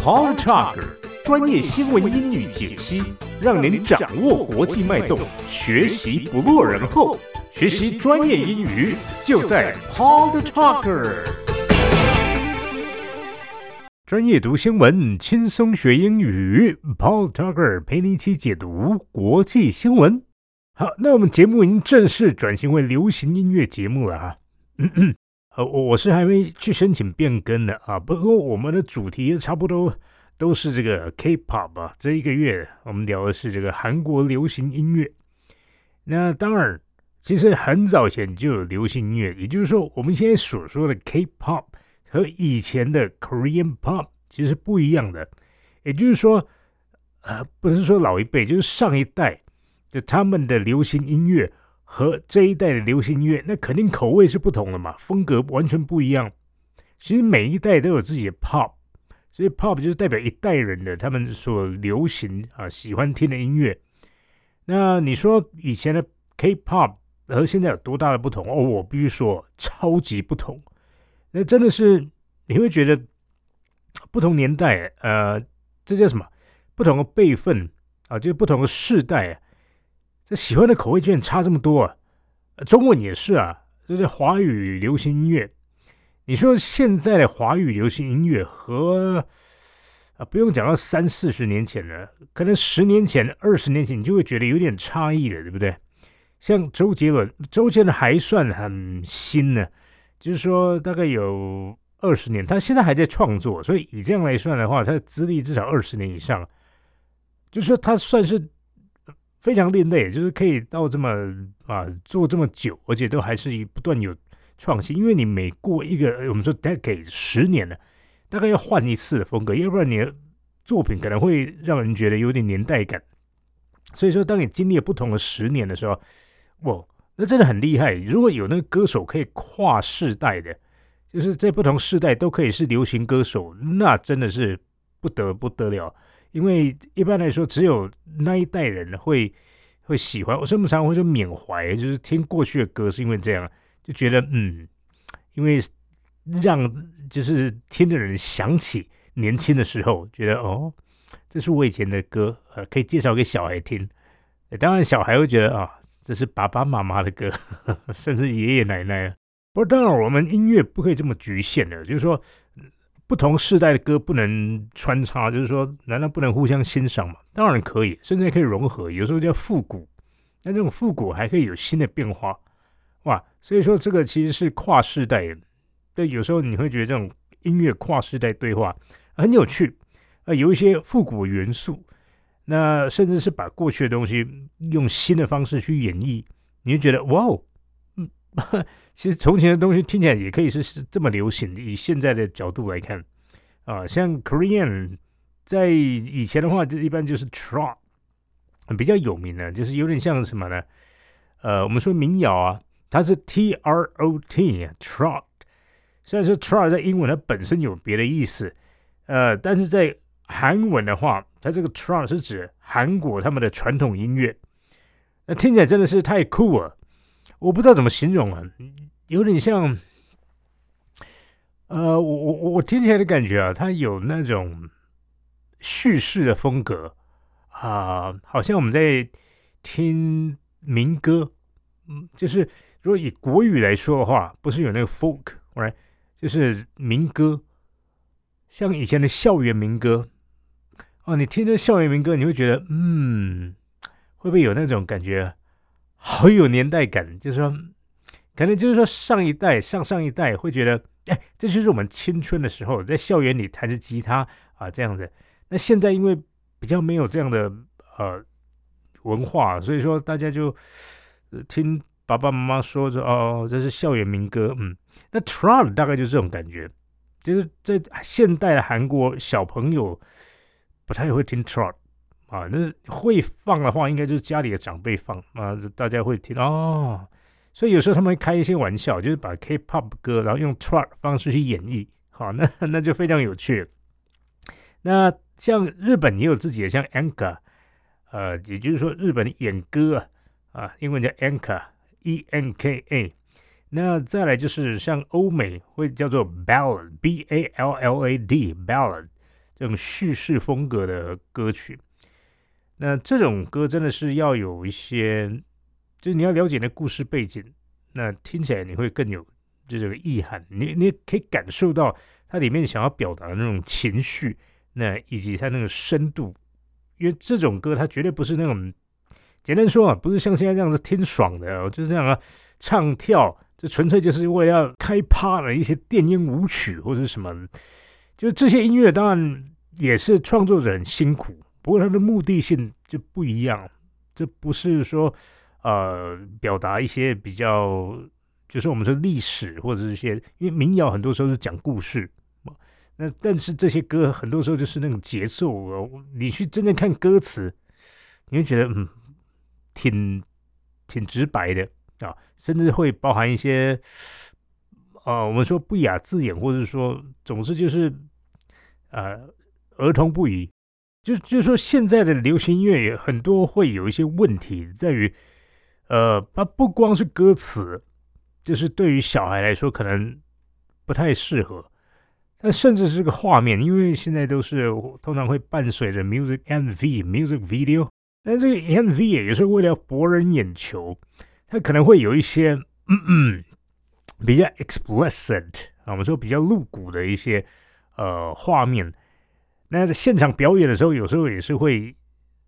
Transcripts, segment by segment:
Paul Tucker 专业新闻英语解析，让您掌握国际脉动，学习不落人后。学习专业英语就在 Paul Tucker。专业读新闻，轻松学英语。Paul Tucker 陪你一起解读国际新闻。好，那我们节目已经正式转型为流行音乐节目了啊。嗯嗯，呃，我是还没去申请变更的啊。不过我们的主题差不多都是这个 K-pop 啊。这一个月我们聊的是这个韩国流行音乐。那当然，其实很早前就有流行音乐，也就是说，我们现在所说的 K-pop 和以前的 Korean pop 其实不一样的。也就是说，呃，不是说老一辈，就是上一代。就他们的流行音乐和这一代的流行音乐，那肯定口味是不同的嘛，风格完全不一样。其实每一代都有自己的 pop，所以 pop 就是代表一代人的他们所流行啊喜欢听的音乐。那你说以前的 K-pop 和现在有多大的不同？哦，我必须说超级不同。那真的是你会觉得不同年代，呃，这叫什么？不同的辈分啊，就是不同的世代。这喜欢的口味居然差这么多啊！中文也是啊，就是华语流行音乐。你说现在的华语流行音乐和啊，不用讲到三四十年前了，可能十年前、二十年前，你就会觉得有点差异了，对不对？像周杰伦，周杰伦还算很新呢，就是说大概有二十年，他现在还在创作，所以以这样来算的话，他的资历至少二十年以上，就是说他算是。非常另类，就是可以到这么啊做这么久，而且都还是不断有创新。因为你每过一个我们说 decade 十年了，大概要换一次的风格，要不然你的作品可能会让人觉得有点年代感。所以说，当你经历了不同的十年的时候，哇，那真的很厉害。如果有那个歌手可以跨世代的，就是在不同世代都可以是流行歌手，那真的是不得不得了。因为一般来说，只有那一代人会会喜欢。我甚至常会说缅怀，就是听过去的歌，是因为这样就觉得嗯，因为让就是听的人想起年轻的时候，觉得哦，这是我以前的歌，呃，可以介绍给小孩听。当然，小孩会觉得啊，这是爸爸妈妈的歌，甚至爷爷奶奶。不过，当然我们音乐不可以这么局限的，就是说。不同世代的歌不能穿插，就是说，难道不能互相欣赏吗？当然可以，甚至可以融合。有时候叫复古，那这种复古还可以有新的变化，哇！所以说，这个其实是跨世代的。对，有时候你会觉得这种音乐跨世代对话很有趣，呃，有一些复古元素，那甚至是把过去的东西用新的方式去演绎，你会觉得哇哦！其实从前的东西听起来也可以是是这么流行。以现在的角度来看，啊，像 Korean 在以前的话，就一般就是 Trot，比较有名的，就是有点像什么呢？呃，我们说民谣啊，它是 T R O T，Trot。虽然说 Trot 在英文它本身有别的意思，呃，但是在韩文的话，它这个 Trot 是指韩国他们的传统音乐，那听起来真的是太酷了。我不知道怎么形容啊，有点像，呃，我我我我听起来的感觉啊，它有那种叙事的风格啊，好像我们在听民歌，嗯，就是如果以国语来说的话，不是有那个 folk，right，就是民歌，像以前的校园民歌，哦，你听着校园民歌，你会觉得，嗯，会不会有那种感觉？好有年代感，就是说，可能就是说上一代、上上一代会觉得，哎，这就是我们青春的时候，在校园里弹着吉他啊，这样子。那现在因为比较没有这样的呃文化，所以说大家就听爸爸妈妈说说，哦，这是校园民歌，嗯。那 Trot 大概就是这种感觉，就是在现代的韩国小朋友不太会听 Trot。啊，那会放的话，应该就是家里的长辈放啊，大家会听哦。所以有时候他们会开一些玩笑，就是把 K-pop 歌，然后用 trap 方式去演绎，好，那那就非常有趣。那像日本也有自己的，像 Anka，呃，也就是说日本演歌啊，英文叫 Anka，E N K A。那再来就是像欧美会叫做 Ballad，B A L L A D，Ballad。这种叙事风格的歌曲。那这种歌真的是要有一些，就是你要了解那故事背景，那听起来你会更有就这个意涵，你你可以感受到它里面想要表达的那种情绪，那以及它那个深度。因为这种歌它绝对不是那种简单说啊，不是像现在这样子听爽的，就是这样啊唱跳，这纯粹就是为了要开趴的一些电音舞曲或者什么，就这些音乐当然也是创作者很辛苦。不过它的目的性就不一样，这不是说呃表达一些比较，就是我们说历史或者是一些，因为民谣很多时候是讲故事那但是这些歌很多时候就是那种节奏，你去真正看歌词，你会觉得嗯挺挺直白的啊，甚至会包含一些呃我们说不雅字眼，或者是说总之就是呃儿童不宜。就就是说，现在的流行音乐也很多会有一些问题，在于，呃，它不光是歌词，就是对于小孩来说可能不太适合，但甚至是个画面，因为现在都是通常会伴随着 music MV、music video，但这个 MV 也是为了博人眼球，它可能会有一些嗯嗯比较 explicit 啊，我们说比较露骨的一些呃画面。那在现场表演的时候，有时候也是会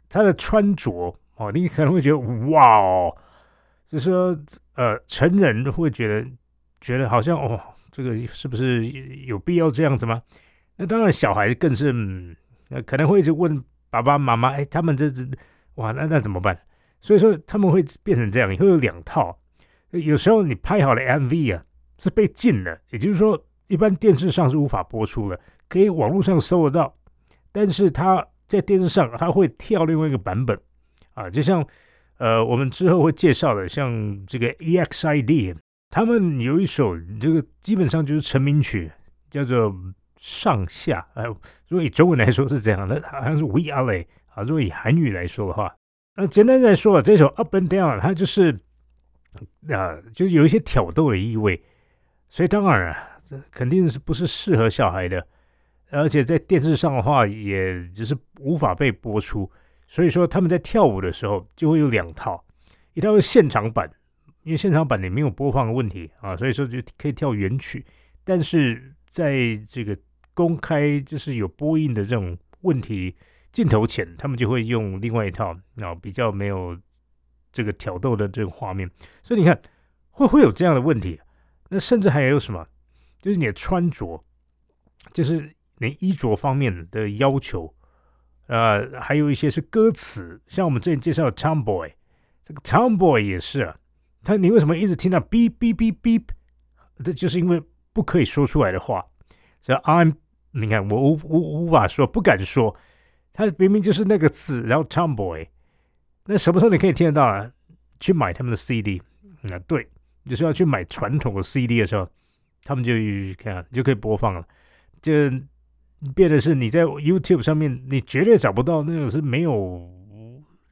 他的穿着哦，你可能会觉得哇哦，就是说呃，成人会觉得觉得好像哦，这个是不是有必要这样子吗？那当然，小孩更是呃可能会去问爸爸妈妈，哎，他们这这哇，那那怎么办？所以说他们会变成这样，会有两套。有时候你拍好了 MV 啊是被禁的，也就是说，一般电视上是无法播出的，可以网络上搜得到。但是他在电视上他会跳另外一个版本啊，就像呃我们之后会介绍的，像这个 EXID，他们有一首这个基本上就是成名曲，叫做上下。呃，如果以中文来说是这样的，好像是 We Are 啊。如果以韩语来说的话，那简单来说啊，这首 Up and Down 它就是啊，就有一些挑逗的意味，所以当然啊，这肯定是不是适合小孩的。而且在电视上的话，也只是无法被播出，所以说他们在跳舞的时候就会有两套，一套是现场版，因为现场版你没有播放的问题啊，所以说就可以跳原曲，但是在这个公开就是有播映的这种问题镜头前，他们就会用另外一套啊，比较没有这个挑逗的这种画面，所以你看会会有这样的问题，那甚至还有什么，就是你的穿着，就是。连衣着方面的要求，呃，还有一些是歌词，像我们之前介绍的 Tomboy，这个 Tomboy 也是啊，他你为什么一直听到 beep beep beep beep？这就是因为不可以说出来的话，这 I'm，你看我无无无法说，不敢说，他明明就是那个字，然后 Tomboy，那什么时候你可以听得到啊？去买他们的 CD，啊，对，就是要去买传统的 CD 的时候，他们就看就可以播放了，就。变的是你在 YouTube 上面，你绝对找不到那种是没有，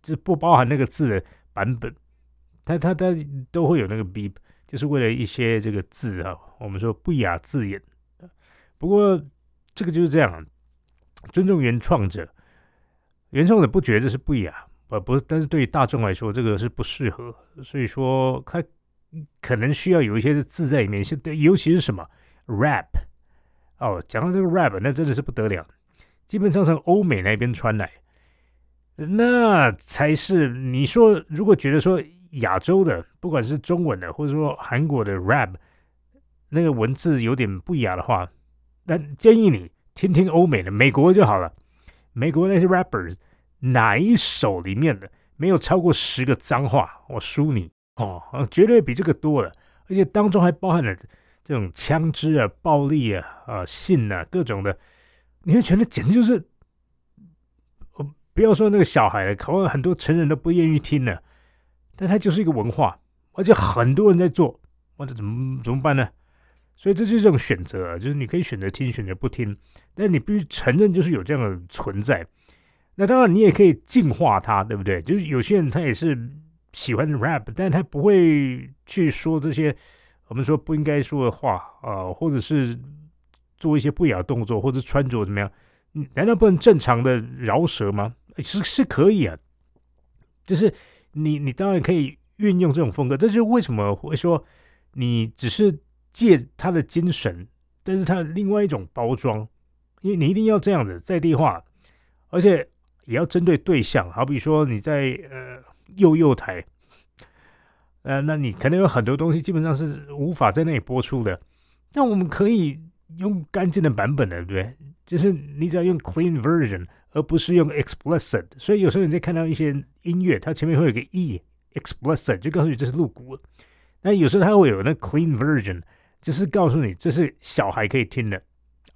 就是不包含那个字的版本。它它它都会有那个 beep，就是为了一些这个字啊，我们说不雅字眼。不过这个就是这样，尊重原创者，原创者不觉得是不雅，不不，但是对于大众来说，这个是不适合。所以说，它可能需要有一些字在里面，尤其是什么 rap。哦，讲到这个 rap，那真的是不得了，基本上从欧美那边传来，那才是你说如果觉得说亚洲的，不管是中文的或者说韩国的 rap，那个文字有点不雅的话，那建议你听听欧美的，美国就好了。美国那些 rappers 哪一首里面的没有超过十个脏话，我输你哦，绝对比这个多了，而且当中还包含了。这种枪支啊、暴力啊、啊性啊各种的，你会觉得简直就是，我不要说那个小孩了，可能很多成人都不愿意听了。但它就是一个文化，而且很多人在做，或者怎么怎么办呢？所以这就是这种选择，就是你可以选择听，选择不听，但你必须承认就是有这样的存在。那当然你也可以净化它，对不对？就是有些人他也是喜欢 rap，但他不会去说这些。我们说不应该说的话啊，或者是做一些不雅动作，或者穿着怎么样？难道不能正常的饶舌吗？是是可以啊，就是你你当然可以运用这种风格，这就是为什么会说你只是借他的精神，但是他另外一种包装，因为你一定要这样子在地化，而且也要针对对象，好比说你在呃幼幼台，呃，那你可能有很多东西基本上是无法在那里播出的，那我们可以用干净的版本的，对不对？就是你只要用 clean version，而不是用 explicit。所以有时候你在看到一些音乐，它前面会有个 e explicit，就告诉你这是露骨。那有时候它会有那 clean version，就是告诉你这是小孩可以听的。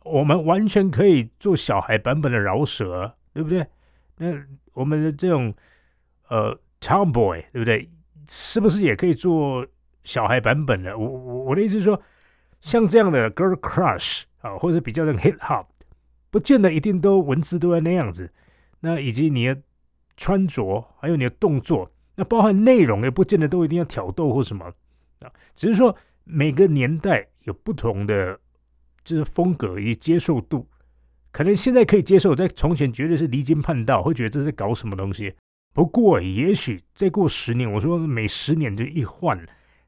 我们完全可以做小孩版本的饶舌，对不对？那我们的这种呃 tomboy，对不对？是不是也可以做小孩版本的？我我我的意思是说，像这样的 girl crush 啊，或者比较的 hip hop，不见得一定都文字都在那样子。那以及你的穿着，还有你的动作，那包含内容也不见得都一定要挑逗或什么啊。只是说每个年代有不同的就是风格以及接受度，可能现在可以接受，在从前绝对是离经叛道，会觉得这是搞什么东西。不过，也许再过十年，我说每十年就一换，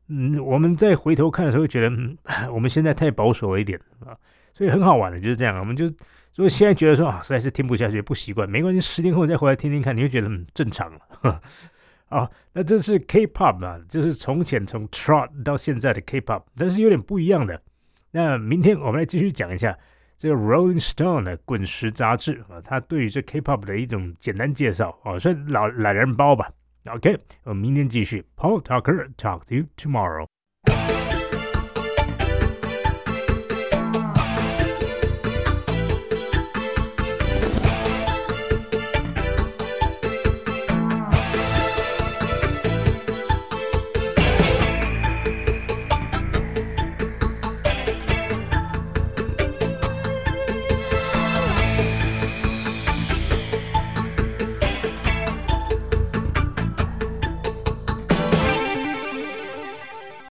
嗯，我们再回头看的时候，觉得，嗯，我们现在太保守了一点啊，所以很好玩的，就是这样。我们就如果现在觉得说啊，实在是听不下去，不习惯，没关系，十年后再回来听听看，你会觉得嗯正常了。啊，那这是 K-pop 啊，就是从前从 Trot 到现在的 K-pop，但是有点不一样的。那明天我们来继续讲一下。这个 Rolling Stone 的滚石杂志啊，它对于这 K-pop 的一种简单介绍啊，算懒懒人包吧。OK，我们明天继续。Paul Tucker talk to you tomorrow.